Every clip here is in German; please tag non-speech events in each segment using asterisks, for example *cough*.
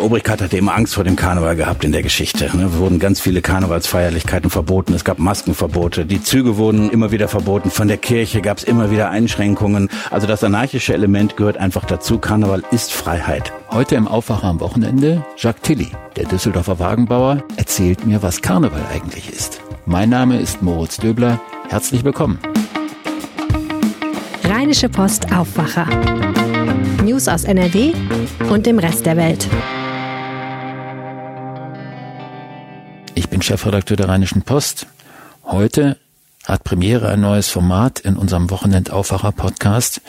Obrigkeit hatte immer Angst vor dem Karneval gehabt in der Geschichte. Es ne? wurden ganz viele Karnevalsfeierlichkeiten verboten. Es gab Maskenverbote. Die Züge wurden immer wieder verboten. Von der Kirche gab es immer wieder Einschränkungen. Also das anarchische Element gehört einfach dazu. Karneval ist Freiheit. Heute im Aufwacher am Wochenende Jacques Tilly, der Düsseldorfer Wagenbauer, erzählt mir, was Karneval eigentlich ist. Mein Name ist Moritz Döbler. Herzlich willkommen. Rheinische Post Aufwacher. News aus NRW und dem Rest der Welt. Bin Chefredakteur der Rheinischen Post. Heute hat Premiere ein neues Format in unserem Wochenend-Aufwacher-Podcast.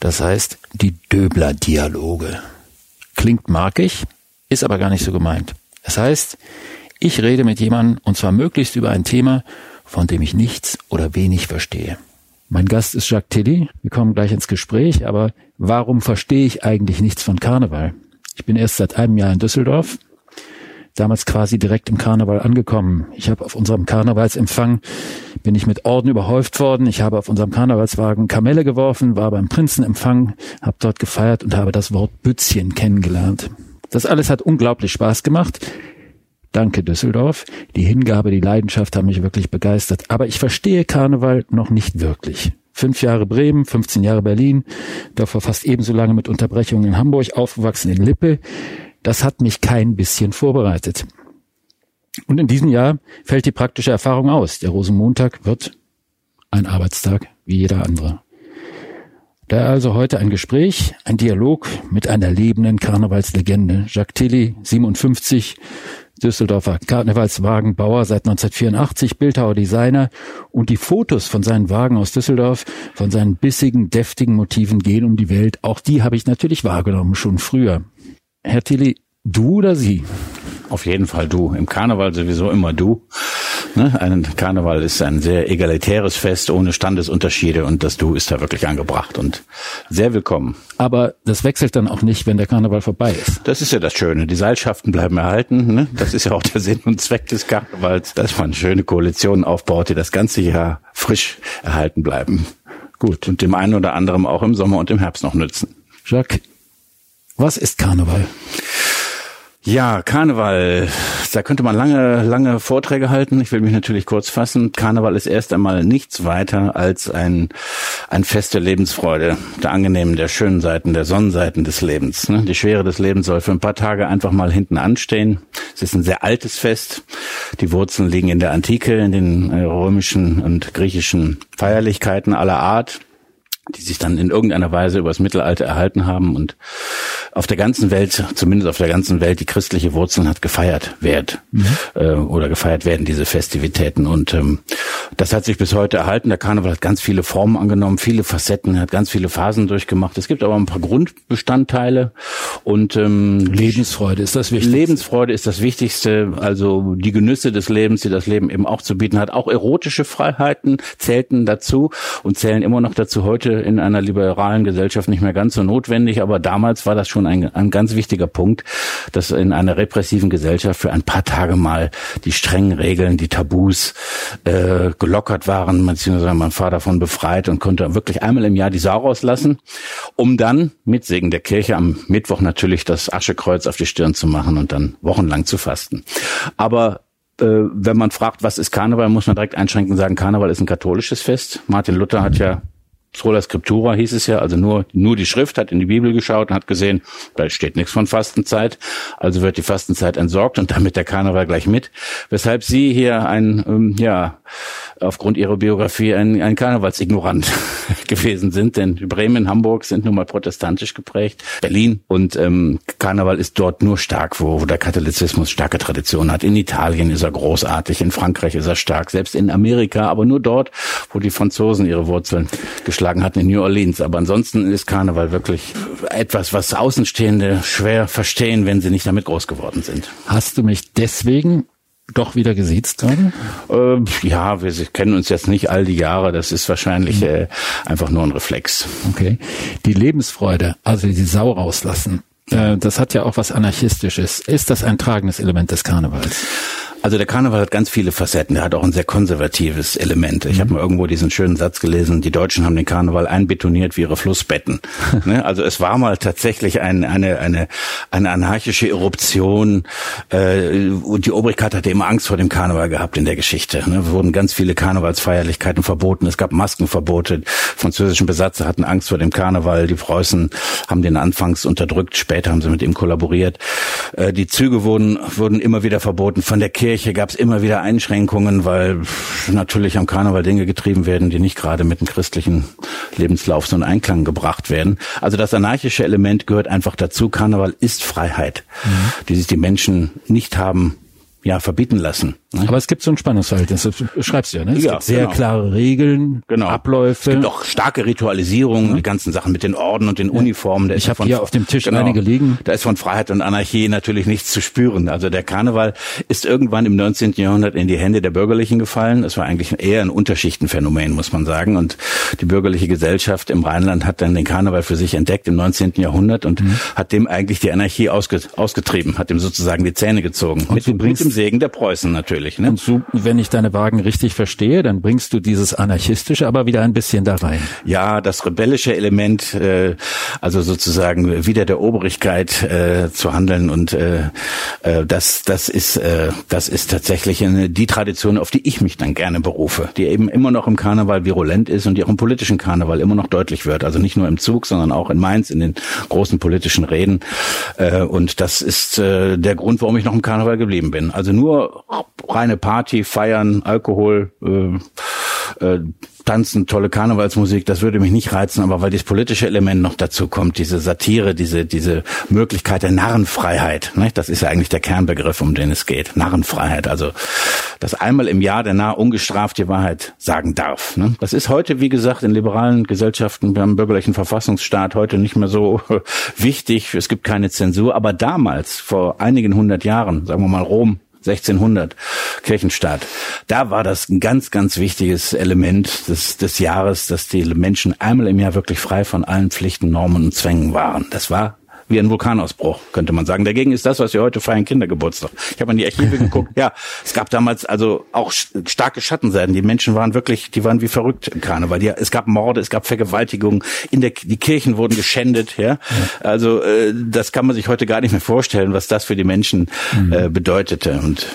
Das heißt die Döbler-Dialoge. Klingt markig, ist aber gar nicht so gemeint. Das heißt, ich rede mit jemandem und zwar möglichst über ein Thema, von dem ich nichts oder wenig verstehe. Mein Gast ist Jacques Tilly. Wir kommen gleich ins Gespräch, aber warum verstehe ich eigentlich nichts von Karneval? Ich bin erst seit einem Jahr in Düsseldorf, damals quasi direkt im Karneval angekommen. Ich habe auf unserem Karnevalsempfang bin ich mit Orden überhäuft worden. Ich habe auf unserem Karnevalswagen Kamelle geworfen, war beim Prinzenempfang, habe dort gefeiert und habe das Wort Bützchen kennengelernt. Das alles hat unglaublich Spaß gemacht. Danke Düsseldorf. Die Hingabe, die Leidenschaft haben mich wirklich begeistert. Aber ich verstehe Karneval noch nicht wirklich. Fünf Jahre Bremen, 15 Jahre Berlin, davor fast ebenso lange mit Unterbrechungen in Hamburg, aufgewachsen in Lippe. Das hat mich kein bisschen vorbereitet. Und in diesem Jahr fällt die praktische Erfahrung aus. Der Rosenmontag wird ein Arbeitstag wie jeder andere. Da also heute ein Gespräch, ein Dialog mit einer lebenden Karnevalslegende. Jacques Tilly, 57, Düsseldorfer Karnevalswagenbauer seit 1984, Bildhauer, Designer und die Fotos von seinen Wagen aus Düsseldorf, von seinen bissigen, deftigen Motiven gehen um die Welt. Auch die habe ich natürlich wahrgenommen, schon früher. Herr Tilly, du oder Sie? Auf jeden Fall du. Im Karneval sowieso immer du. Ne? Ein Karneval ist ein sehr egalitäres Fest ohne Standesunterschiede und das Du ist da wirklich angebracht und sehr willkommen. Aber das wechselt dann auch nicht, wenn der Karneval vorbei ist. Das ist ja das Schöne. Die Seilschaften bleiben erhalten. Ne? Das ist ja auch der Sinn und Zweck des Karnevals, dass man schöne Koalitionen aufbaut, die das ganze Jahr frisch erhalten bleiben. Gut. Und dem einen oder anderen auch im Sommer und im Herbst noch nützen. Jacques, was ist Karneval? Ja, Karneval. Da könnte man lange, lange Vorträge halten. Ich will mich natürlich kurz fassen. Karneval ist erst einmal nichts weiter als ein, ein Fest der Lebensfreude, der angenehmen, der schönen Seiten, der Sonnenseiten des Lebens. Ne? Die Schwere des Lebens soll für ein paar Tage einfach mal hinten anstehen. Es ist ein sehr altes Fest. Die Wurzeln liegen in der Antike, in den äh, römischen und griechischen Feierlichkeiten aller Art die sich dann in irgendeiner Weise übers Mittelalter erhalten haben und auf der ganzen Welt, zumindest auf der ganzen Welt, die christliche Wurzeln hat gefeiert wird mhm. äh, oder gefeiert werden diese Festivitäten und ähm, das hat sich bis heute erhalten. Der Karneval hat ganz viele Formen angenommen, viele Facetten, hat ganz viele Phasen durchgemacht. Es gibt aber ein paar Grundbestandteile und ähm, Lebensfreude ist das Wichtigste. Lebensfreude ist das Wichtigste, also die Genüsse des Lebens, die das Leben eben auch zu bieten hat. Auch erotische Freiheiten zählten dazu und zählen immer noch dazu heute in einer liberalen Gesellschaft nicht mehr ganz so notwendig, aber damals war das schon ein, ein ganz wichtiger Punkt, dass in einer repressiven Gesellschaft für ein paar Tage mal die strengen Regeln, die Tabus äh, gelockert waren, beziehungsweise man war davon befreit und konnte wirklich einmal im Jahr die Sau rauslassen, um dann mit Segen der Kirche am Mittwoch natürlich das Aschekreuz auf die Stirn zu machen und dann wochenlang zu fasten. Aber äh, wenn man fragt, was ist Karneval, muss man direkt einschränken und sagen, Karneval ist ein katholisches Fest. Martin Luther hat ja Sola Scriptura hieß es ja, also nur, nur die Schrift, hat in die Bibel geschaut und hat gesehen, da steht nichts von Fastenzeit, also wird die Fastenzeit entsorgt und damit der Karneval gleich mit. Weshalb Sie hier ein, ähm, ja, aufgrund ihrer Biografie ein, ein Karnevalsignorant *laughs* gewesen sind, denn Bremen, Hamburg sind nun mal protestantisch geprägt, Berlin und ähm, Karneval ist dort nur stark, wo, wo der Katholizismus starke Tradition hat. In Italien ist er großartig, in Frankreich ist er stark, selbst in Amerika, aber nur dort, wo die Franzosen ihre Wurzeln geschlagen hatten, in New Orleans. Aber ansonsten ist Karneval wirklich etwas, was Außenstehende schwer verstehen, wenn sie nicht damit groß geworden sind. Hast du mich deswegen doch wieder gesiezt gerade? Äh, ja, wir kennen uns jetzt nicht all die Jahre. Das ist wahrscheinlich mhm. äh, einfach nur ein Reflex. Okay. Die Lebensfreude, also die Sau rauslassen, äh, das hat ja auch was Anarchistisches. Ist das ein tragendes Element des Karnevals? Also der Karneval hat ganz viele Facetten. Der hat auch ein sehr konservatives Element. Ich mhm. habe mal irgendwo diesen schönen Satz gelesen, die Deutschen haben den Karneval einbetoniert wie ihre Flussbetten. *laughs* ne? Also es war mal tatsächlich ein, eine, eine, eine anarchische Eruption äh, und die Obrigkeit hatte immer Angst vor dem Karneval gehabt in der Geschichte. Ne? Es wurden ganz viele Karnevalsfeierlichkeiten verboten. Es gab Maskenverbote. Französischen Besatzer hatten Angst vor dem Karneval. Die Preußen haben den anfangs unterdrückt. Später haben sie mit ihm kollaboriert. Äh, die Züge wurden, wurden immer wieder verboten. Von der Kirche gab es immer wieder Einschränkungen, weil natürlich am Karneval Dinge getrieben werden, die nicht gerade mit dem christlichen Lebenslauf so in Einklang gebracht werden. Also das anarchische Element gehört einfach dazu. Karneval ist Freiheit, mhm. die sich die Menschen nicht haben ja verbieten lassen. Ne? Aber es gibt so ein Spannungsverhältnis, das schreibst du ja, ne? Es ja, gibt sehr genau. klare Regeln, genau. Abläufe. Es gibt auch starke Ritualisierung, ja. die ganzen Sachen mit den Orden und den ja. Uniformen. ich habe hier auf dem Tisch genau, einige liegen. Da ist von Freiheit und Anarchie natürlich nichts zu spüren. Also der Karneval ist irgendwann im 19. Jahrhundert in die Hände der Bürgerlichen gefallen. Es war eigentlich eher ein Unterschichtenphänomen, muss man sagen. Und die bürgerliche Gesellschaft im Rheinland hat dann den Karneval für sich entdeckt im 19. Jahrhundert und mhm. hat dem eigentlich die Anarchie ausge ausgetrieben, hat dem sozusagen die Zähne gezogen. Und mit, mit dem Segen der Preußen natürlich. Ne? Und so wenn ich deine Wagen richtig verstehe, dann bringst du dieses anarchistische aber wieder ein bisschen da rein. Ja, das rebellische Element, äh, also sozusagen wieder der Obrigkeit äh, zu handeln und äh, äh, das, das ist, äh, das ist tatsächlich eine, die Tradition, auf die ich mich dann gerne berufe, die eben immer noch im Karneval virulent ist und die auch im politischen Karneval immer noch deutlich wird. Also nicht nur im Zug, sondern auch in Mainz in den großen politischen Reden. Äh, und das ist äh, der Grund, warum ich noch im Karneval geblieben bin. Also nur reine Party, feiern, Alkohol, äh, äh, tanzen, tolle Karnevalsmusik, das würde mich nicht reizen, aber weil das politische Element noch dazu kommt, diese Satire, diese, diese Möglichkeit der Narrenfreiheit, ne? das ist ja eigentlich der Kernbegriff, um den es geht. Narrenfreiheit, also dass einmal im Jahr der Narr ungestraft die Wahrheit sagen darf. Ne? Das ist heute, wie gesagt, in liberalen Gesellschaften, beim bürgerlichen Verfassungsstaat heute nicht mehr so *laughs* wichtig. Es gibt keine Zensur, aber damals, vor einigen hundert Jahren, sagen wir mal Rom, 1600 Kirchenstaat. Da war das ein ganz, ganz wichtiges Element des, des Jahres, dass die Menschen einmal im Jahr wirklich frei von allen Pflichten, Normen und Zwängen waren. Das war wie ein Vulkanausbruch, könnte man sagen. Dagegen ist das, was wir heute feiern, Kindergeburtstag. Ich habe an die Archive geguckt. *laughs* Ja, es gab damals also auch starke Schattenseiten. Die Menschen waren wirklich, die waren wie verrückt im Karneval. Die, es gab Morde, es gab Vergewaltigungen, in der, die Kirchen wurden geschändet. Ja, also äh, das kann man sich heute gar nicht mehr vorstellen, was das für die Menschen mhm. äh, bedeutete. Und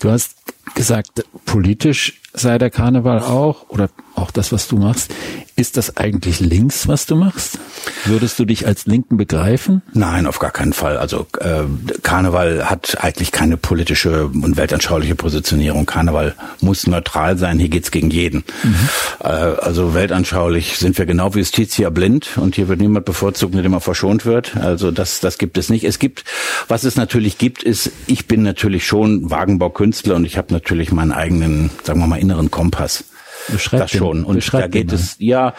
du hast gesagt, politisch sei der Karneval auch oder auch das, was du machst. Ist das eigentlich links, was du machst? Würdest du dich als Linken begreifen? Nein, auf gar keinen Fall. Also äh, Karneval hat eigentlich keine politische und weltanschauliche Positionierung. Karneval muss neutral sein. Hier geht's gegen jeden. Mhm. Äh, also weltanschaulich sind wir genau wie Justitia blind und hier wird niemand bevorzugt, mit dem er verschont wird. Also das, das gibt es nicht. Es gibt, was es natürlich gibt, ist, ich bin natürlich schon Wagenbaukünstler und ich habe natürlich meinen eigenen, sagen wir mal, inneren Kompass. Beschreib das schon. Und da geht es, ja,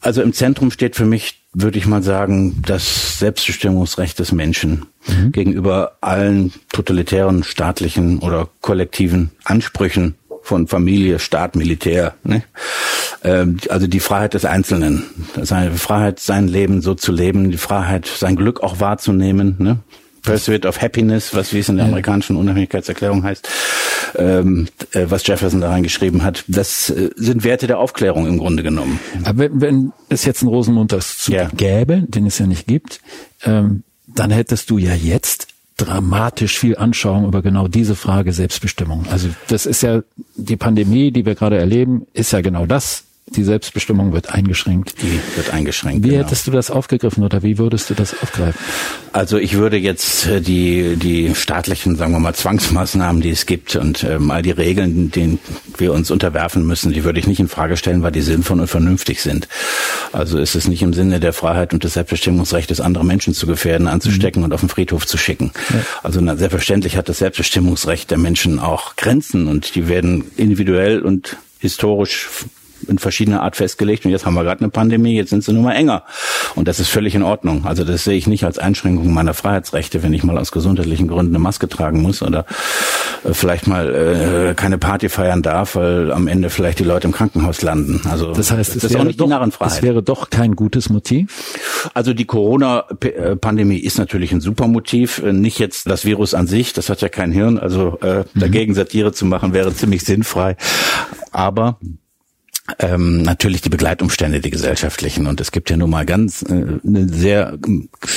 also im Zentrum steht für mich, würde ich mal sagen, das Selbstbestimmungsrecht des Menschen mhm. gegenüber allen totalitären, staatlichen oder kollektiven Ansprüchen von Familie, Staat, Militär. Ne? Ähm, also die Freiheit des Einzelnen, seine Freiheit, sein Leben so zu leben, die Freiheit, sein Glück auch wahrzunehmen. Ne? Pursuit of Happiness, was wie es in der amerikanischen Unabhängigkeitserklärung heißt, ähm, äh, was Jefferson da reingeschrieben hat. Das äh, sind Werte der Aufklärung im Grunde genommen. Aber wenn, es jetzt einen Rosenmontagszug ja. gäbe, den es ja nicht gibt, ähm, dann hättest du ja jetzt dramatisch viel Anschauung über genau diese Frage Selbstbestimmung. Also das ist ja die Pandemie, die wir gerade erleben, ist ja genau das die Selbstbestimmung wird eingeschränkt. Die wird eingeschränkt. Wie genau. hättest du das aufgegriffen oder wie würdest du das aufgreifen? Also ich würde jetzt äh, die, die staatlichen, sagen wir mal, Zwangsmaßnahmen, die es gibt und ähm, all die Regeln, denen wir uns unterwerfen müssen, die würde ich nicht in Frage stellen, weil die sinnvoll und vernünftig sind. Also ist es nicht im Sinne der Freiheit und des Selbstbestimmungsrechts, andere Menschen zu gefährden, anzustecken mhm. und auf den Friedhof zu schicken. Ja. Also na, selbstverständlich hat das Selbstbestimmungsrecht der Menschen auch Grenzen und die werden individuell und historisch in verschiedener Art festgelegt und jetzt haben wir gerade eine Pandemie, jetzt sind sie nur mal enger. Und das ist völlig in Ordnung. Also das sehe ich nicht als Einschränkung meiner Freiheitsrechte, wenn ich mal aus gesundheitlichen Gründen eine Maske tragen muss oder äh, vielleicht mal äh, keine Party feiern darf, weil am Ende vielleicht die Leute im Krankenhaus landen. Also das heißt, es, das wäre, doch, es wäre doch kein gutes Motiv. Also die Corona-Pandemie ist natürlich ein super Motiv. Nicht jetzt das Virus an sich, das hat ja kein Hirn. Also äh, mhm. dagegen Satire zu machen wäre ziemlich sinnfrei. Aber ähm, natürlich die Begleitumstände, die gesellschaftlichen. Und es gibt ja nun mal ganz äh, eine sehr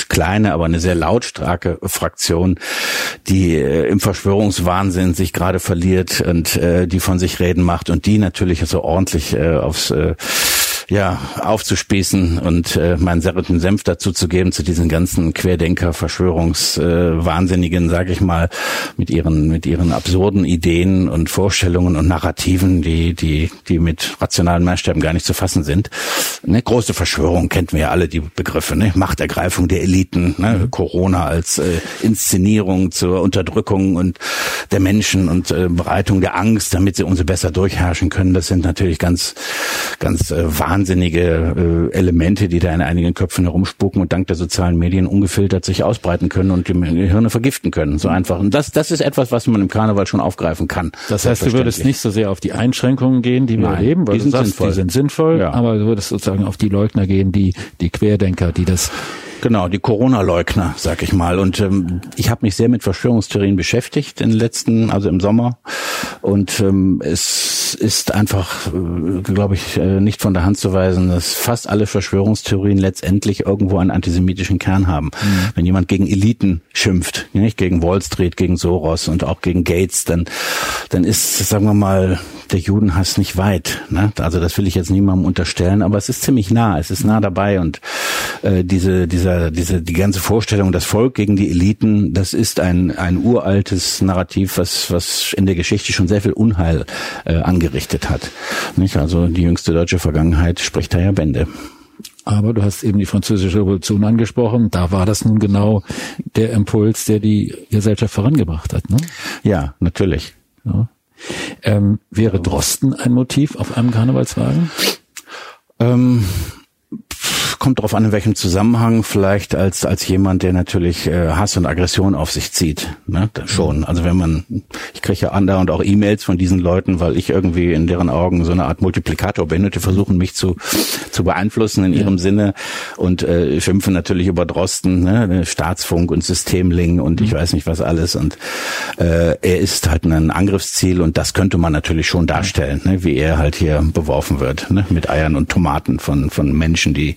kleine, aber eine sehr lautstarke Fraktion, die äh, im Verschwörungswahnsinn sich gerade verliert und äh, die von sich reden macht und die natürlich so ordentlich äh, aufs äh, ja, aufzuspießen und äh, meinen serreten Senf dazu zu geben zu diesen ganzen Querdenker, Verschwörungswahnsinnigen, äh, sage ich mal, mit ihren mit ihren absurden Ideen und Vorstellungen und Narrativen, die die die mit rationalen Maßstäben gar nicht zu fassen sind. Eine große Verschwörung kennt wir ja alle die Begriffe, ne? Machtergreifung der Eliten, ne? Mhm. Corona als äh, Inszenierung zur Unterdrückung und der Menschen und äh, Bereitung der Angst, damit sie umso besser durchherrschen können. Das sind natürlich ganz ganz äh, wahnsinnige äh, Elemente, die da in einigen Köpfen herumspucken und dank der sozialen Medien ungefiltert sich ausbreiten können und die Gehirne vergiften können. So einfach. Und das, das ist etwas, was man im Karneval schon aufgreifen kann. Das heißt, du würdest nicht so sehr auf die Einschränkungen gehen, die wir Nein, erleben, weil die sind sagst, sinnvoll. Die sind sinnvoll, ja. aber du würdest sozusagen auf die Leugner gehen, die, die Querdenker, die das Genau, die Corona-Leugner, sag ich mal. Und ähm, ich habe mich sehr mit Verschwörungstheorien beschäftigt in den letzten, also im Sommer. Und ähm, es ist einfach, äh, glaube ich, äh, nicht von der Hand zu weisen, dass fast alle Verschwörungstheorien letztendlich irgendwo einen antisemitischen Kern haben. Mhm. Wenn jemand gegen Eliten schimpft, nicht gegen Wall Street, gegen Soros und auch gegen Gates, dann, dann ist, sagen wir mal, der Judenhass nicht weit. Ne? Also das will ich jetzt niemandem unterstellen, aber es ist ziemlich nah, es ist nah dabei und äh, diese, dieser, diese, die ganze Vorstellung, das Volk gegen die Eliten, das ist ein, ein uraltes Narrativ, was, was in der Geschichte schon sehr viel Unheil äh, angerichtet hat. Nicht? Also die jüngste deutsche Vergangenheit spricht da ja Bände. Aber du hast eben die französische Revolution angesprochen. Da war das nun genau der Impuls, der die Gesellschaft vorangebracht hat. Ne? Ja, natürlich. Ja. Ähm, wäre Drosten ein Motiv auf einem Karnevalswagen? Ähm, kommt darauf an, in welchem Zusammenhang. Vielleicht als als jemand, der natürlich äh, Hass und Aggression auf sich zieht. Ne? Schon. Also wenn man, ich kriege ja andauernd auch E-Mails von diesen Leuten, weil ich irgendwie in deren Augen so eine Art Multiplikator bin und die versuchen mich zu zu beeinflussen in ihrem Sinne und äh, schimpfen natürlich über Drosten, ne? Staatsfunk und Systemling und ich mhm. weiß nicht was alles. Und äh, er ist halt ein Angriffsziel und das könnte man natürlich schon darstellen, ne? wie er halt hier beworfen wird, ne? mit Eiern und Tomaten von von Menschen, die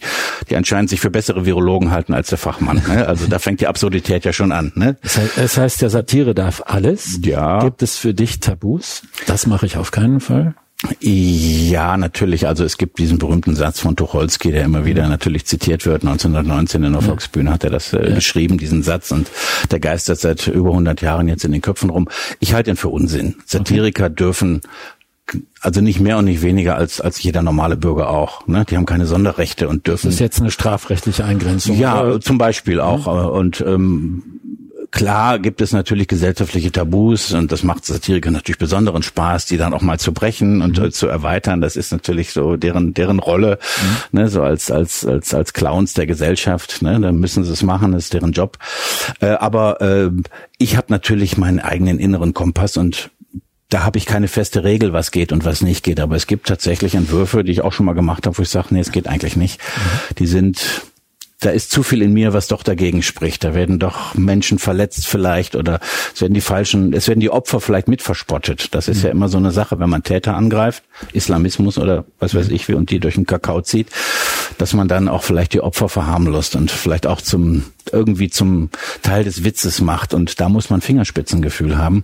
die anscheinend sich für bessere Virologen halten als der Fachmann. Ne? Also da fängt die Absurdität ja schon an. Ne? Das heißt, das heißt, der Satire darf alles. Ja. Gibt es für dich Tabus? Das mache ich auf keinen Fall. Ja, natürlich. Also es gibt diesen berühmten Satz von Tucholsky, der immer wieder natürlich zitiert wird. 1919 in der Volksbühne hat er das äh, ja. geschrieben, diesen Satz. Und der geistert seit über 100 Jahren jetzt in den Köpfen rum. Ich halte ihn für Unsinn. Satiriker okay. dürfen also nicht mehr und nicht weniger als als jeder normale Bürger auch. Ne? Die haben keine Sonderrechte und dürfen. Das ist jetzt eine strafrechtliche Eingrenzung. Ja, oder? zum Beispiel auch. Ja. Und ähm, klar gibt es natürlich gesellschaftliche Tabus und das macht Satiriker natürlich besonderen Spaß, die dann auch mal zu brechen und mhm. zu erweitern. Das ist natürlich so deren deren Rolle, mhm. ne, so als als als als Clowns der Gesellschaft. Ne, da müssen sie es machen, das ist deren Job. Äh, aber äh, ich habe natürlich meinen eigenen inneren Kompass und da habe ich keine feste Regel, was geht und was nicht geht. Aber es gibt tatsächlich Entwürfe, die ich auch schon mal gemacht habe, wo ich sage, nee, es geht eigentlich nicht. Mhm. Die sind da ist zu viel in mir, was doch dagegen spricht. Da werden doch Menschen verletzt vielleicht oder es werden die falschen, es werden die Opfer vielleicht mit verspottet. Das ist mhm. ja immer so eine Sache, wenn man Täter angreift, Islamismus oder was weiß ich wie und die durch den Kakao zieht, dass man dann auch vielleicht die Opfer verharmlost und vielleicht auch zum irgendwie zum Teil des Witzes macht und da muss man Fingerspitzengefühl haben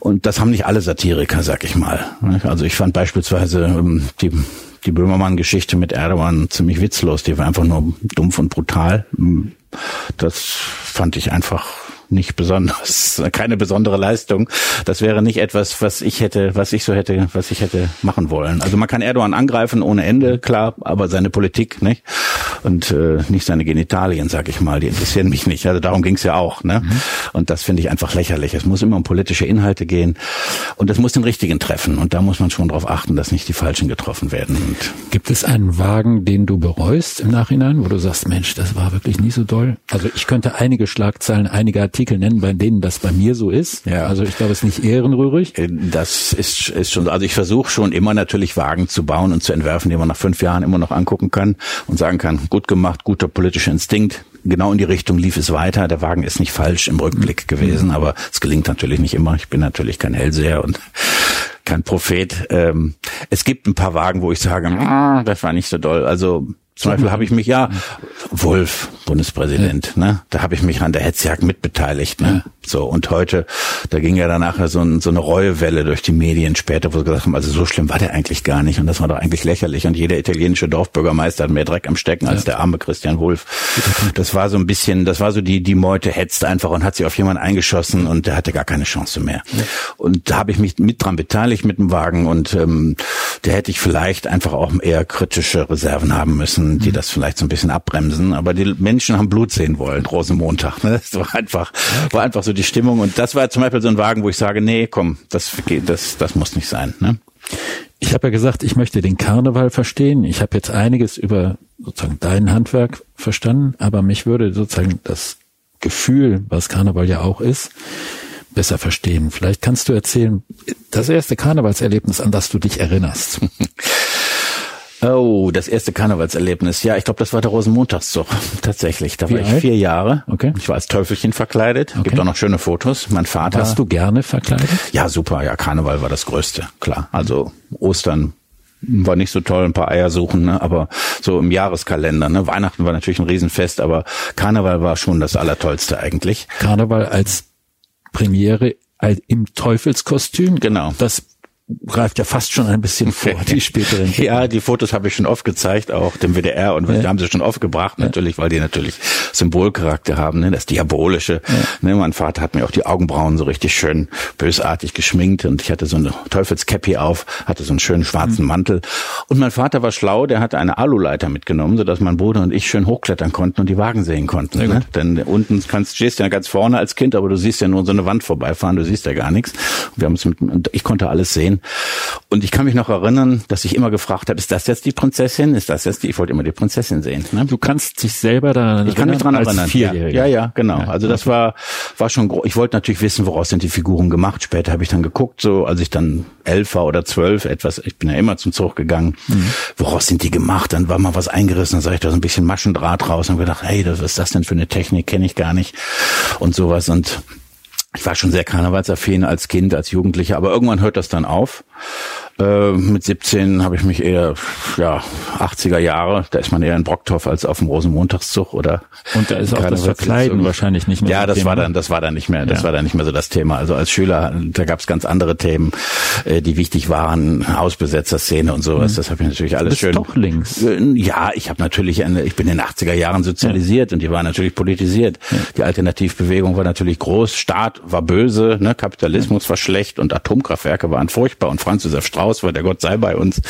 und das haben nicht alle Satiriker, sag ich mal. Also ich fand beispielsweise ähm, die die Böhmermann-Geschichte mit Erdogan ziemlich witzlos. Die war einfach nur dumpf und brutal. Das fand ich einfach nicht besonders, *laughs* keine besondere Leistung. Das wäre nicht etwas, was ich hätte, was ich so hätte, was ich hätte machen wollen. Also man kann Erdogan angreifen ohne Ende, klar, aber seine Politik nicht und äh, nicht seine Genitalien, sag ich mal, die interessieren mich nicht. Also darum ging's ja auch. Ne? Mhm. Und das finde ich einfach lächerlich. Es muss immer um politische Inhalte gehen und es muss den richtigen treffen. Und da muss man schon darauf achten, dass nicht die falschen getroffen werden. Und Gibt es einen Wagen, den du bereust im Nachhinein, wo du sagst, Mensch, das war wirklich nie so doll? Also ich könnte einige Schlagzeilen, einige Artikel Artikel nennen, bei denen das bei mir so ist. Ja. Also ich glaube, es ist nicht ehrenrührig. Äh, das ist, ist schon, also ich versuche schon immer natürlich Wagen zu bauen und zu entwerfen, die man nach fünf Jahren immer noch angucken kann und sagen kann, gut gemacht, guter politischer Instinkt, genau in die Richtung lief es weiter. Der Wagen ist nicht falsch im Rückblick gewesen, aber es gelingt natürlich nicht immer. Ich bin natürlich kein Hellseher und kein Prophet. Ähm, es gibt ein paar Wagen, wo ich sage, ah, das war nicht so doll. Also Beispiel habe ich mich ja, Wolf, Bundespräsident, ja. ne? Da habe ich mich an der Hetzjagd mitbeteiligt, ne? Ja. So, und heute, da ging ja danach so, ein, so eine Reuewelle durch die Medien später, wo sie gesagt haben, also so schlimm war der eigentlich gar nicht und das war doch eigentlich lächerlich und jeder italienische Dorfbürgermeister hat mehr Dreck am Stecken als der arme Christian Wolf. Das war so ein bisschen, das war so die, die Meute hetzt einfach und hat sich auf jemanden eingeschossen und der hatte gar keine Chance mehr. Und da habe ich mich mit dran beteiligt mit dem Wagen und ähm, da hätte ich vielleicht einfach auch eher kritische Reserven haben müssen, die mhm. das vielleicht so ein bisschen abbremsen. Aber die Menschen haben Blut sehen wollen, Rosenmontag. Ne? Das war einfach, war einfach so die Stimmung. Und das war zum Beispiel so ein Wagen, wo ich sage, nee, komm, das geht, das, das muss nicht sein. Ne? Ich habe ja gesagt, ich möchte den Karneval verstehen. Ich habe jetzt einiges über sozusagen dein Handwerk verstanden, aber mich würde sozusagen das Gefühl, was Karneval ja auch ist, besser verstehen. Vielleicht kannst du erzählen, das erste Karnevalserlebnis, an das du dich erinnerst. *laughs* Oh, das erste Karnevalserlebnis. Ja, ich glaube, das war der Rosenmontagszug. *laughs* Tatsächlich. Da Wie war ich alt? vier Jahre. Okay. Ich war als Teufelchen verkleidet. Okay. Gibt auch noch schöne Fotos. Mein Vater. Warst du gerne verkleidet? Ja, super. Ja, Karneval war das Größte. Klar. Also Ostern war nicht so toll, ein paar Eier suchen, ne? aber so im Jahreskalender. Ne? Weihnachten war natürlich ein Riesenfest, aber Karneval war schon das Allertollste eigentlich. Karneval als Premiere im Teufelskostüm. Genau. Das greift ja fast schon ein bisschen *laughs* vor, die späteren. ja, die Fotos habe ich schon oft gezeigt, auch dem WDR und ja. haben sie schon oft gebracht, natürlich, weil die natürlich Symbolcharakter haben, ne? das Diabolische. Ja. Ne? Mein Vater hat mir auch die Augenbrauen so richtig schön bösartig geschminkt und ich hatte so eine Teufelskäppi auf, hatte so einen schönen schwarzen mhm. Mantel. Und mein Vater war schlau, der hatte eine Aluleiter mitgenommen, sodass mein Bruder und ich schön hochklettern konnten und die Wagen sehen konnten. Ne? Denn unten kannst, stehst ja ganz vorne als Kind, aber du siehst ja nur so eine Wand vorbeifahren, du siehst ja gar nichts. Wir haben es mit, ich konnte alles sehen. Und ich kann mich noch erinnern, dass ich immer gefragt habe, ist das jetzt die Prinzessin? Ist das jetzt die? Ich wollte immer die Prinzessin sehen. Ne? Du kannst dich selber daran Ich kann mich daran erinnern. Ja, ja, ja, genau. Ja, also das okay. war war schon groß. Ich wollte natürlich wissen, woraus sind die Figuren gemacht. Später habe ich dann geguckt, so als ich dann elf war oder zwölf, etwas. Ich bin ja immer zum Zug gegangen. Mhm. Woraus sind die gemacht? Dann war mal was eingerissen, dann sah ich da so ein bisschen Maschendraht raus und gedacht, hey, was ist das denn für eine Technik? Kenne ich gar nicht und sowas und ich war schon sehr karnevalsaffin als Kind, als Jugendlicher, aber irgendwann hört das dann auf. Äh, mit 17 habe ich mich eher, ja, 80er Jahre, da ist man eher in Brocktorf als auf dem Rosenmontagszug oder. Und da ist auch das Verkleiden wahrscheinlich nicht mehr. Ja, das Thema. war dann, das war dann nicht mehr, das ja. war dann nicht mehr so das Thema. Also als Schüler, da gab es ganz andere Themen, äh, die wichtig waren, Hausbesetzerszene und sowas. Mhm. Das habe ich natürlich alles schön. Doch links. Äh, ja, ich habe natürlich, eine, ich bin in den 80er Jahren sozialisiert ja. und die war natürlich politisiert. Ja. Die Alternativbewegung war natürlich groß, Staat war böse, ne, Kapitalismus war schlecht und Atomkraftwerke waren furchtbar und Franz Josef Strauß raus, weil der Gott sei bei uns.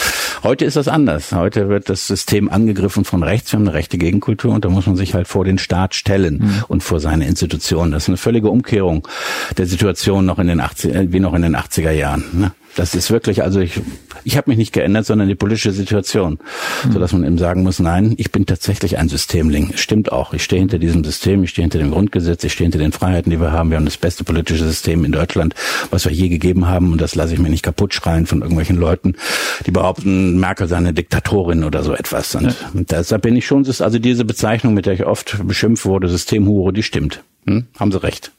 Heute ist das anders. Heute wird das System angegriffen von rechts. Wir haben eine rechte Gegenkultur und da muss man sich halt vor den Staat stellen mhm. und vor seine Institutionen. Das ist eine völlige Umkehrung der Situation noch in den 80, äh, wie noch in den 80er Jahren. Ne? Das ist wirklich, also ich, ich habe mich nicht geändert, sondern die politische Situation, mhm. so dass man eben sagen muss, nein, ich bin tatsächlich ein Systemling. Stimmt auch. Ich stehe hinter diesem System, ich stehe hinter dem Grundgesetz, ich stehe hinter den Freiheiten, die wir haben. Wir haben das beste politische System in Deutschland, was wir je gegeben haben, und das lasse ich mir nicht kaputt schreien von irgendwelchen Leuten, die behaupten, Merkel sei eine Diktatorin oder so etwas. Und, ja. deshalb bin ich schon, also diese Bezeichnung, mit der ich oft beschimpft wurde, Systemhure, die stimmt. Hm? Haben Sie recht.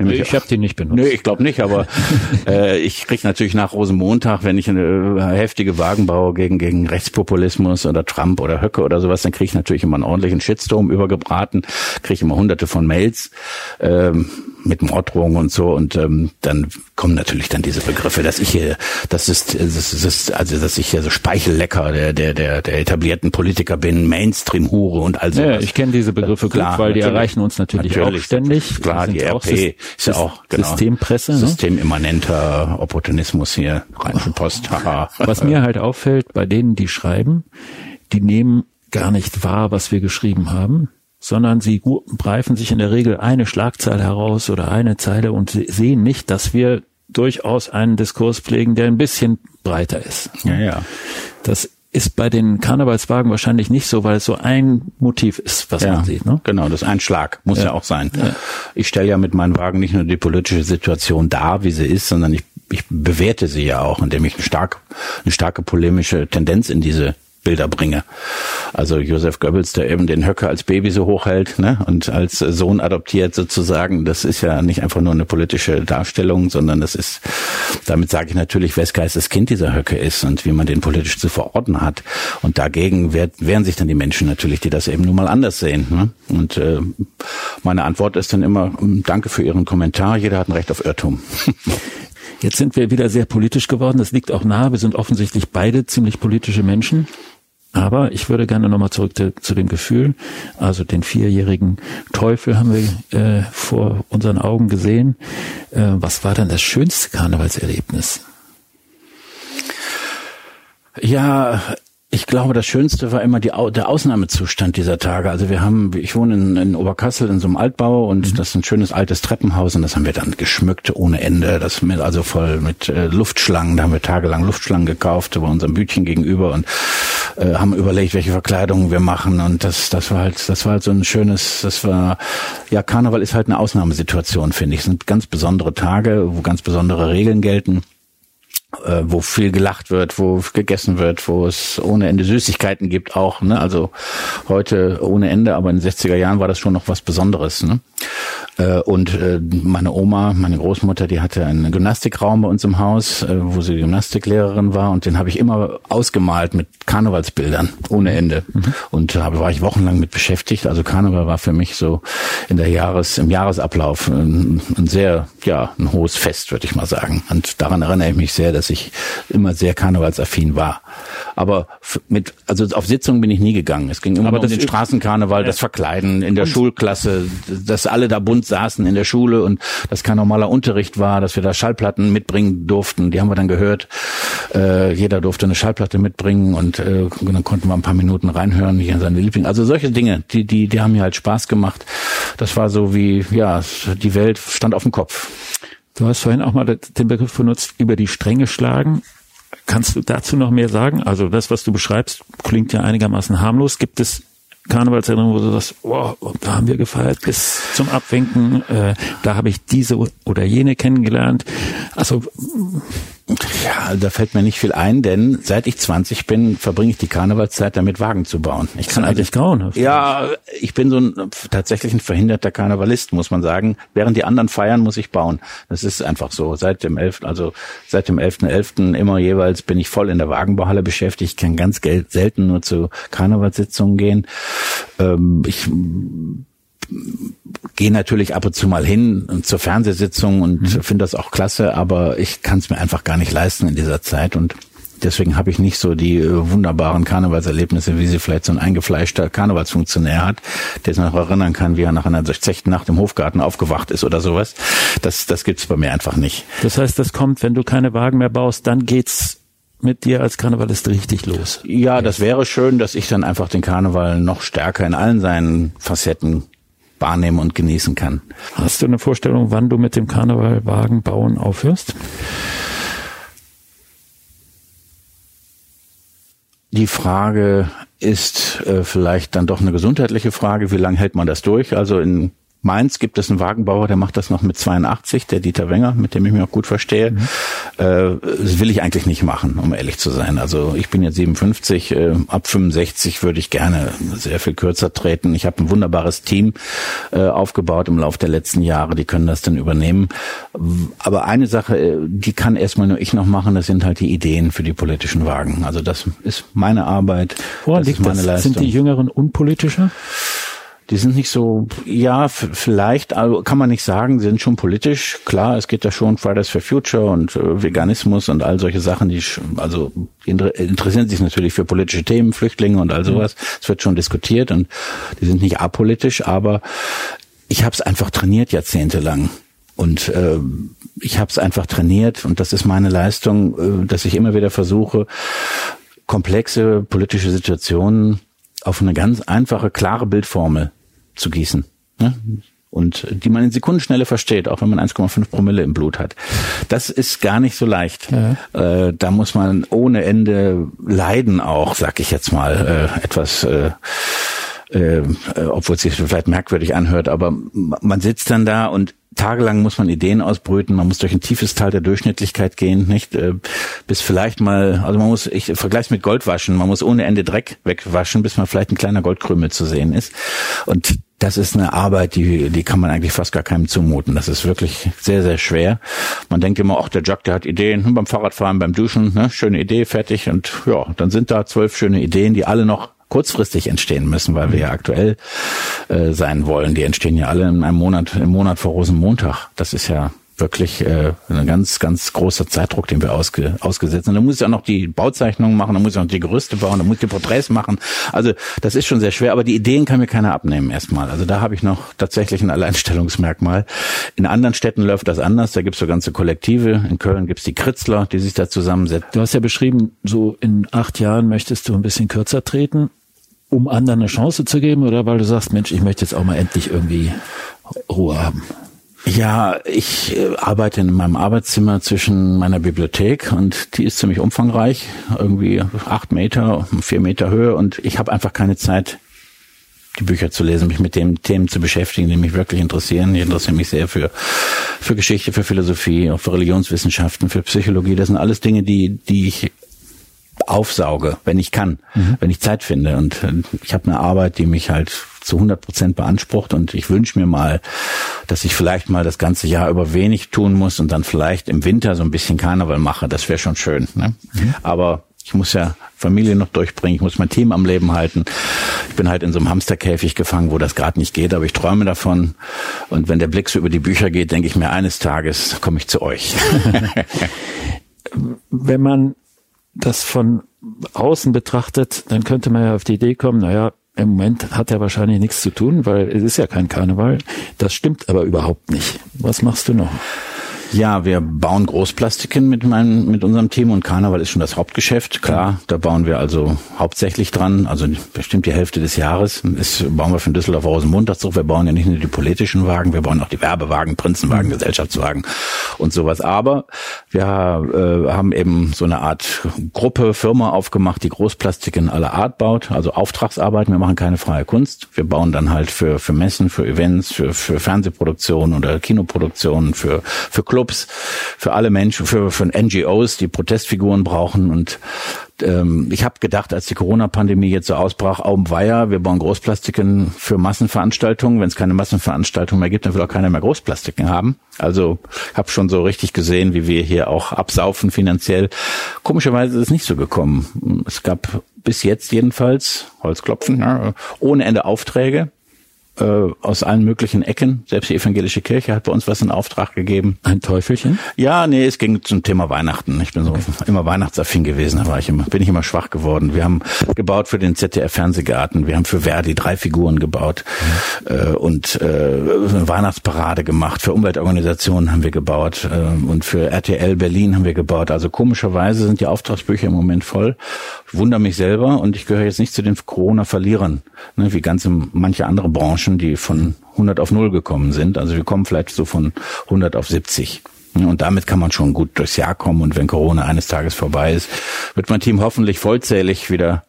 Nämlich, ich habe die nicht benutzt. Nö, ich glaube nicht, aber *laughs* äh, ich krieg natürlich nach Rosenmontag, wenn ich eine äh, heftige Wagen baue gegen, gegen Rechtspopulismus oder Trump oder Höcke oder sowas, dann kriege ich natürlich immer einen ordentlichen Shitstorm übergebraten, kriege ich immer hunderte von Mails. Ähm, mit Morddrohungen und so und ähm, dann kommen natürlich dann diese Begriffe, dass ich hier, das ist, das ist also dass ich hier so Speichellecker der der der, der etablierten Politiker bin, Mainstream-Hure und all sowas. Ja, ich kenne diese Begriffe gut, klar, weil die erreichen uns natürlich, natürlich auch ständig. Klar, die RP ist ja auch genau, Systempresse, ne? systemimmanenter Opportunismus hier, Rheinische Post. Was mir halt auffällt bei denen, die schreiben, die nehmen gar nicht wahr, was wir geschrieben haben sondern sie greifen sich in der Regel eine Schlagzeile heraus oder eine Zeile und sehen nicht, dass wir durchaus einen Diskurs pflegen, der ein bisschen breiter ist. Ja, ja. Das ist bei den Karnevalswagen wahrscheinlich nicht so, weil es so ein Motiv ist, was ja, man sieht. Ne? Genau, das ist ein Schlag, muss ja, ja auch sein. Ja. Ich stelle ja mit meinen Wagen nicht nur die politische Situation dar, wie sie ist, sondern ich, ich bewerte sie ja auch, indem ich eine, stark, eine starke polemische Tendenz in diese Bilder bringe. Also Josef Goebbels, der eben den Höcker als Baby so hochhält ne, und als Sohn adoptiert sozusagen, das ist ja nicht einfach nur eine politische Darstellung, sondern das ist, damit sage ich natürlich, wes Geistes Kind dieser Höcke ist und wie man den politisch zu verorten hat. Und dagegen wehren sich dann die Menschen natürlich, die das eben nun mal anders sehen. Ne? Und äh, meine Antwort ist dann immer, danke für Ihren Kommentar, jeder hat ein Recht auf Irrtum. *laughs* Jetzt sind wir wieder sehr politisch geworden. Das liegt auch nahe. Wir sind offensichtlich beide ziemlich politische Menschen. Aber ich würde gerne nochmal zurück zu, dem Gefühl. Also den vierjährigen Teufel haben wir äh, vor unseren Augen gesehen. Äh, was war denn das schönste Karnevalserlebnis? Ja, ich glaube, das Schönste war immer die, der Ausnahmezustand dieser Tage. Also wir haben, ich wohne in, in Oberkassel in so einem Altbau und mhm. das ist ein schönes altes Treppenhaus und das haben wir dann geschmückt ohne Ende. Das mit also voll mit äh, Luftschlangen. Da haben wir tagelang Luftschlangen gekauft bei unserem Bütchen gegenüber und äh, haben überlegt, welche Verkleidungen wir machen und das, das war halt, das war halt so ein schönes, das war, ja, Karneval ist halt eine Ausnahmesituation, finde ich. Es sind ganz besondere Tage, wo ganz besondere Regeln gelten äh, wo viel gelacht wird, wo gegessen wird, wo es ohne Ende Süßigkeiten gibt auch. Ne? Also heute ohne Ende, aber in den 60er Jahren war das schon noch was Besonderes. Ne? Äh, und äh, meine Oma, meine Großmutter, die hatte einen Gymnastikraum bei uns im Haus, äh, wo sie Gymnastiklehrerin war und den habe ich immer ausgemalt mit Karnevalsbildern ohne Ende. Mhm. Und da war ich wochenlang mit beschäftigt. Also Karneval war für mich so in der Jahres, im Jahresablauf ein, ein sehr, ja, ein hohes Fest, würde ich mal sagen. Und daran erinnere ich mich sehr, dass ich immer sehr karnevalsaffin war. Aber mit, also auf Sitzungen bin ich nie gegangen. Es ging immer Aber um den Straßenkarneval, das Verkleiden in der Schulklasse, dass alle da bunt saßen in der Schule und das kein normaler Unterricht war, dass wir da Schallplatten mitbringen durften. Die haben wir dann gehört. Äh, jeder durfte eine Schallplatte mitbringen und, äh, und dann konnten wir ein paar Minuten reinhören, hier in seine Liebling. Also solche Dinge, die, die, die haben mir halt Spaß gemacht. Das war so wie, ja, die Welt stand auf dem Kopf. Du hast vorhin auch mal den Begriff benutzt, über die Stränge schlagen. Kannst du dazu noch mehr sagen? Also das, was du beschreibst, klingt ja einigermaßen harmlos. Gibt es Karnevalserinnerungen, wo du sagst, wow, da haben wir gefeiert bis zum Abwinken, äh, da habe ich diese oder jene kennengelernt. Also ja, da fällt mir nicht viel ein, denn seit ich 20 bin, verbringe ich die Karnevalszeit damit, Wagen zu bauen. Ich kann eigentlich also, grauenhaft. Ja, ich bin so ein tatsächlich ein verhinderter Karnevalist, muss man sagen. Während die anderen feiern, muss ich bauen. Das ist einfach so. Seit dem 11., also seit dem 11.11. .11. immer jeweils bin ich voll in der Wagenbauhalle beschäftigt. Ich kann ganz selten nur zu Karnevalssitzungen gehen. Ähm, ich gehe natürlich ab und zu mal hin zur Fernsehsitzung und mhm. finde das auch klasse, aber ich kann es mir einfach gar nicht leisten in dieser Zeit und Deswegen habe ich nicht so die äh, wunderbaren Karnevalserlebnisse, wie sie vielleicht so ein eingefleischter Karnevalsfunktionär hat, der sich noch erinnern kann, wie er nach einer durchzechten Nacht im Hofgarten aufgewacht ist oder sowas. Das, das gibt's bei mir einfach nicht. Das heißt, das kommt, wenn du keine Wagen mehr baust, dann geht's mit dir als Karnevalist richtig los. Ja, das wäre schön, dass ich dann einfach den Karneval noch stärker in allen seinen Facetten wahrnehmen und genießen kann. Hast du eine Vorstellung, wann du mit dem Karnevalwagen bauen aufhörst? Die Frage ist äh, vielleicht dann doch eine gesundheitliche Frage. Wie lange hält man das durch? Also in Mainz gibt es einen Wagenbauer, der macht das noch mit 82, der Dieter Wenger, mit dem ich mich auch gut verstehe. Mhm. Äh, das will ich eigentlich nicht machen, um ehrlich zu sein. Also ich bin jetzt 57, äh, ab 65 würde ich gerne sehr viel kürzer treten. Ich habe ein wunderbares Team äh, aufgebaut im Laufe der letzten Jahre, die können das dann übernehmen. Aber eine Sache, äh, die kann erstmal nur ich noch machen, das sind halt die Ideen für die politischen Wagen. Also das ist meine Arbeit, Woran das ist meine das? Leistung. Sind die Jüngeren unpolitischer? Die sind nicht so, ja, vielleicht, also kann man nicht sagen, sie sind schon politisch. Klar, es geht da schon Fridays for Future und äh, Veganismus und all solche Sachen, die also interessieren sich natürlich für politische Themen, Flüchtlinge und all mhm. sowas. Es wird schon diskutiert und die sind nicht apolitisch, aber ich habe es einfach trainiert jahrzehntelang. Und äh, ich habe es einfach trainiert und das ist meine Leistung, äh, dass ich immer wieder versuche, komplexe politische Situationen auf eine ganz einfache, klare Bildformel zu gießen. Ne? und die man in Sekundenschnelle versteht, auch wenn man 1,5 Promille im Blut hat. Das ist gar nicht so leicht. Ja. Äh, da muss man ohne Ende leiden auch, sag ich jetzt mal, äh, etwas äh, äh, obwohl es sich vielleicht merkwürdig anhört, aber man sitzt dann da und tagelang muss man Ideen ausbrüten, man muss durch ein tiefes Tal der Durchschnittlichkeit gehen, nicht? Äh, bis vielleicht mal, also man muss, ich vergleiche mit Gold waschen, man muss ohne Ende Dreck wegwaschen, bis man vielleicht ein kleiner Goldkrümel zu sehen ist. Und das ist eine Arbeit, die, die kann man eigentlich fast gar keinem zumuten. Das ist wirklich sehr, sehr schwer. Man denkt immer, ach, der Jack, der hat Ideen hm, beim Fahrradfahren, beim Duschen, ne? schöne Idee, fertig. Und ja, dann sind da zwölf schöne Ideen, die alle noch kurzfristig entstehen müssen, weil wir ja aktuell äh, sein wollen. Die entstehen ja alle in einem Monat, im Monat vor Rosenmontag. Das ist ja wirklich äh, ein ganz, ganz großer Zeitdruck, den wir ausge, ausgesetzt sind. Da muss ich auch noch die Bauzeichnungen machen, da muss ich auch noch die Gerüste bauen, da muss ich die Porträts machen. Also das ist schon sehr schwer, aber die Ideen kann mir keiner abnehmen erstmal. Also da habe ich noch tatsächlich ein Alleinstellungsmerkmal. In anderen Städten läuft das anders, da gibt's so ganze Kollektive. In Köln gibt's die Kritzler, die sich da zusammensetzen. Du hast ja beschrieben, so in acht Jahren möchtest du ein bisschen kürzer treten um anderen eine Chance zu geben oder weil du sagst, Mensch, ich möchte jetzt auch mal endlich irgendwie Ruhe haben? Ja, ich äh, arbeite in meinem Arbeitszimmer zwischen meiner Bibliothek und die ist ziemlich umfangreich, irgendwie acht Meter, vier Meter Höhe und ich habe einfach keine Zeit, die Bücher zu lesen, mich mit den Themen zu beschäftigen, die mich wirklich interessieren. Ich interessiere mich sehr für, für Geschichte, für Philosophie, auch für Religionswissenschaften, für Psychologie. Das sind alles Dinge, die, die ich aufsauge, wenn ich kann, mhm. wenn ich Zeit finde. Und äh, ich habe eine Arbeit, die mich halt zu 100 Prozent beansprucht und ich wünsche mir mal, dass ich vielleicht mal das ganze Jahr über wenig tun muss und dann vielleicht im Winter so ein bisschen Karneval mache. Das wäre schon schön. Ne? Mhm. Aber ich muss ja Familie noch durchbringen, ich muss mein Team am Leben halten. Ich bin halt in so einem Hamsterkäfig gefangen, wo das gerade nicht geht, aber ich träume davon. Und wenn der Blick so über die Bücher geht, denke ich mir, eines Tages komme ich zu euch. *laughs* wenn man das von außen betrachtet, dann könnte man ja auf die Idee kommen, naja, im Moment hat er wahrscheinlich nichts zu tun, weil es ist ja kein Karneval. Das stimmt aber überhaupt nicht. Was machst du noch? Ja, wir bauen Großplastiken mit meinem, mit unserem Team und Karneval ist schon das Hauptgeschäft. Klar, da bauen wir also hauptsächlich dran. Also bestimmt die Hälfte des Jahres ist, bauen wir von Düsseldorf aus Montagszug. Wir bauen ja nicht nur die politischen Wagen, wir bauen auch die Werbewagen, Prinzenwagen, mhm. Gesellschaftswagen und sowas. Aber wir äh, haben eben so eine Art Gruppe, Firma aufgemacht, die Großplastiken aller Art baut. Also Auftragsarbeiten. Wir machen keine freie Kunst. Wir bauen dann halt für, für Messen, für Events, für, für Fernsehproduktionen oder Kinoproduktionen, für, für Clubs Clubs, für alle Menschen, für, für NGOs, die Protestfiguren brauchen. Und ähm, ich habe gedacht, als die Corona-Pandemie jetzt so ausbrach, Augenweier, wir bauen Großplastiken für Massenveranstaltungen. Wenn es keine Massenveranstaltungen mehr gibt, dann will auch keiner mehr Großplastiken haben. Also habe schon so richtig gesehen, wie wir hier auch absaufen finanziell. Komischerweise ist es nicht so gekommen. Es gab bis jetzt jedenfalls, Holzklopfen, ja, ohne Ende Aufträge äh, aus allen möglichen Ecken. Selbst die evangelische Kirche hat bei uns was in Auftrag gegeben. Ein Teufelchen? Ja, nee, es ging zum Thema Weihnachten. Ich bin so okay. immer weihnachtsaffin gewesen, da war ich immer, bin ich immer schwach geworden. Wir haben gebaut für den ZDF Fernsehgarten, wir haben für Verdi drei Figuren gebaut mhm. äh, und äh, eine Weihnachtsparade gemacht. Für Umweltorganisationen haben wir gebaut äh, und für RTL Berlin haben wir gebaut. Also komischerweise sind die Auftragsbücher im Moment voll. Ich wundere mich selber und ich gehöre jetzt nicht zu den Corona-Verlierern, ne, wie ganze manche andere Branchen Menschen, die von 100 auf 0 gekommen sind. Also wir kommen vielleicht so von 100 auf 70. Und damit kann man schon gut durchs Jahr kommen. Und wenn Corona eines Tages vorbei ist, wird mein Team hoffentlich vollzählig wieder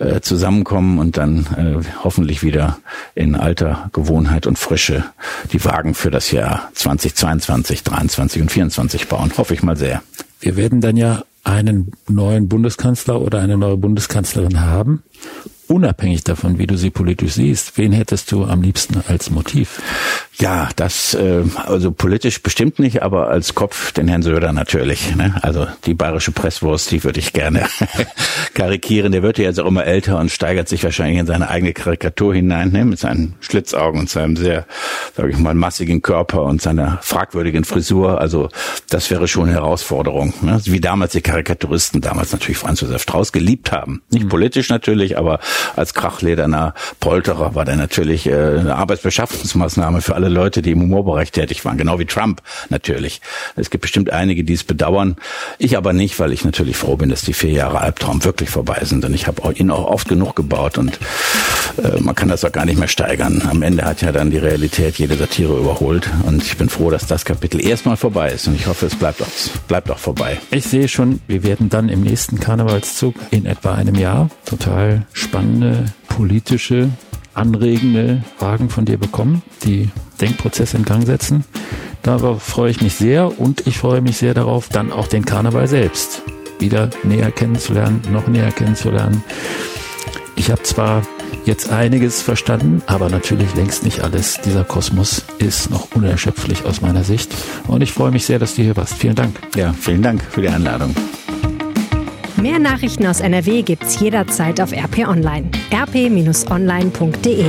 äh, zusammenkommen und dann äh, hoffentlich wieder in alter Gewohnheit und Frische die Wagen für das Jahr 2022, 23 und 24 bauen. Hoffe ich mal sehr. Wir werden dann ja einen neuen Bundeskanzler oder eine neue Bundeskanzlerin haben unabhängig davon, wie du sie politisch siehst, wen hättest du am liebsten als Motiv? Ja, das äh, also politisch bestimmt nicht, aber als Kopf den Herrn Söder natürlich. Ne? Also die bayerische Presswurst, die würde ich gerne *laughs* karikieren. Der wird ja jetzt auch immer älter und steigert sich wahrscheinlich in seine eigene Karikatur hinein, ne? mit seinen Schlitzaugen und seinem sehr, sage ich mal, massigen Körper und seiner fragwürdigen Frisur. Also das wäre schon eine Herausforderung. Ne? Wie damals die Karikaturisten, damals natürlich Franz Josef Strauß geliebt haben. Nicht mhm. politisch natürlich, aber als krachlederner Polterer war der natürlich äh, eine Arbeitsbeschaffungsmaßnahme für alle Leute, die im Humorbereich tätig waren, genau wie Trump natürlich. Es gibt bestimmt einige, die es bedauern. Ich aber nicht, weil ich natürlich froh bin, dass die vier Jahre Albtraum wirklich vorbei sind. Und ich habe ihn auch oft genug gebaut und äh, man kann das auch gar nicht mehr steigern. Am Ende hat ja dann die Realität jede Satire überholt. Und ich bin froh, dass das Kapitel erstmal vorbei ist. Und ich hoffe, es bleibt auch, bleibt auch vorbei. Ich sehe schon, wir werden dann im nächsten Karnevalszug in etwa einem Jahr total spannende politische anregende Fragen von dir bekommen, die Denkprozesse in Gang setzen. Darauf freue ich mich sehr und ich freue mich sehr darauf, dann auch den Karneval selbst wieder näher kennenzulernen, noch näher kennenzulernen. Ich habe zwar jetzt einiges verstanden, aber natürlich längst nicht alles. Dieser Kosmos ist noch unerschöpflich aus meiner Sicht. Und ich freue mich sehr, dass du hier warst. Vielen Dank. Ja, vielen Dank für die Einladung. Mehr Nachrichten aus NRW gibt's jederzeit auf RP Online. rp-online.de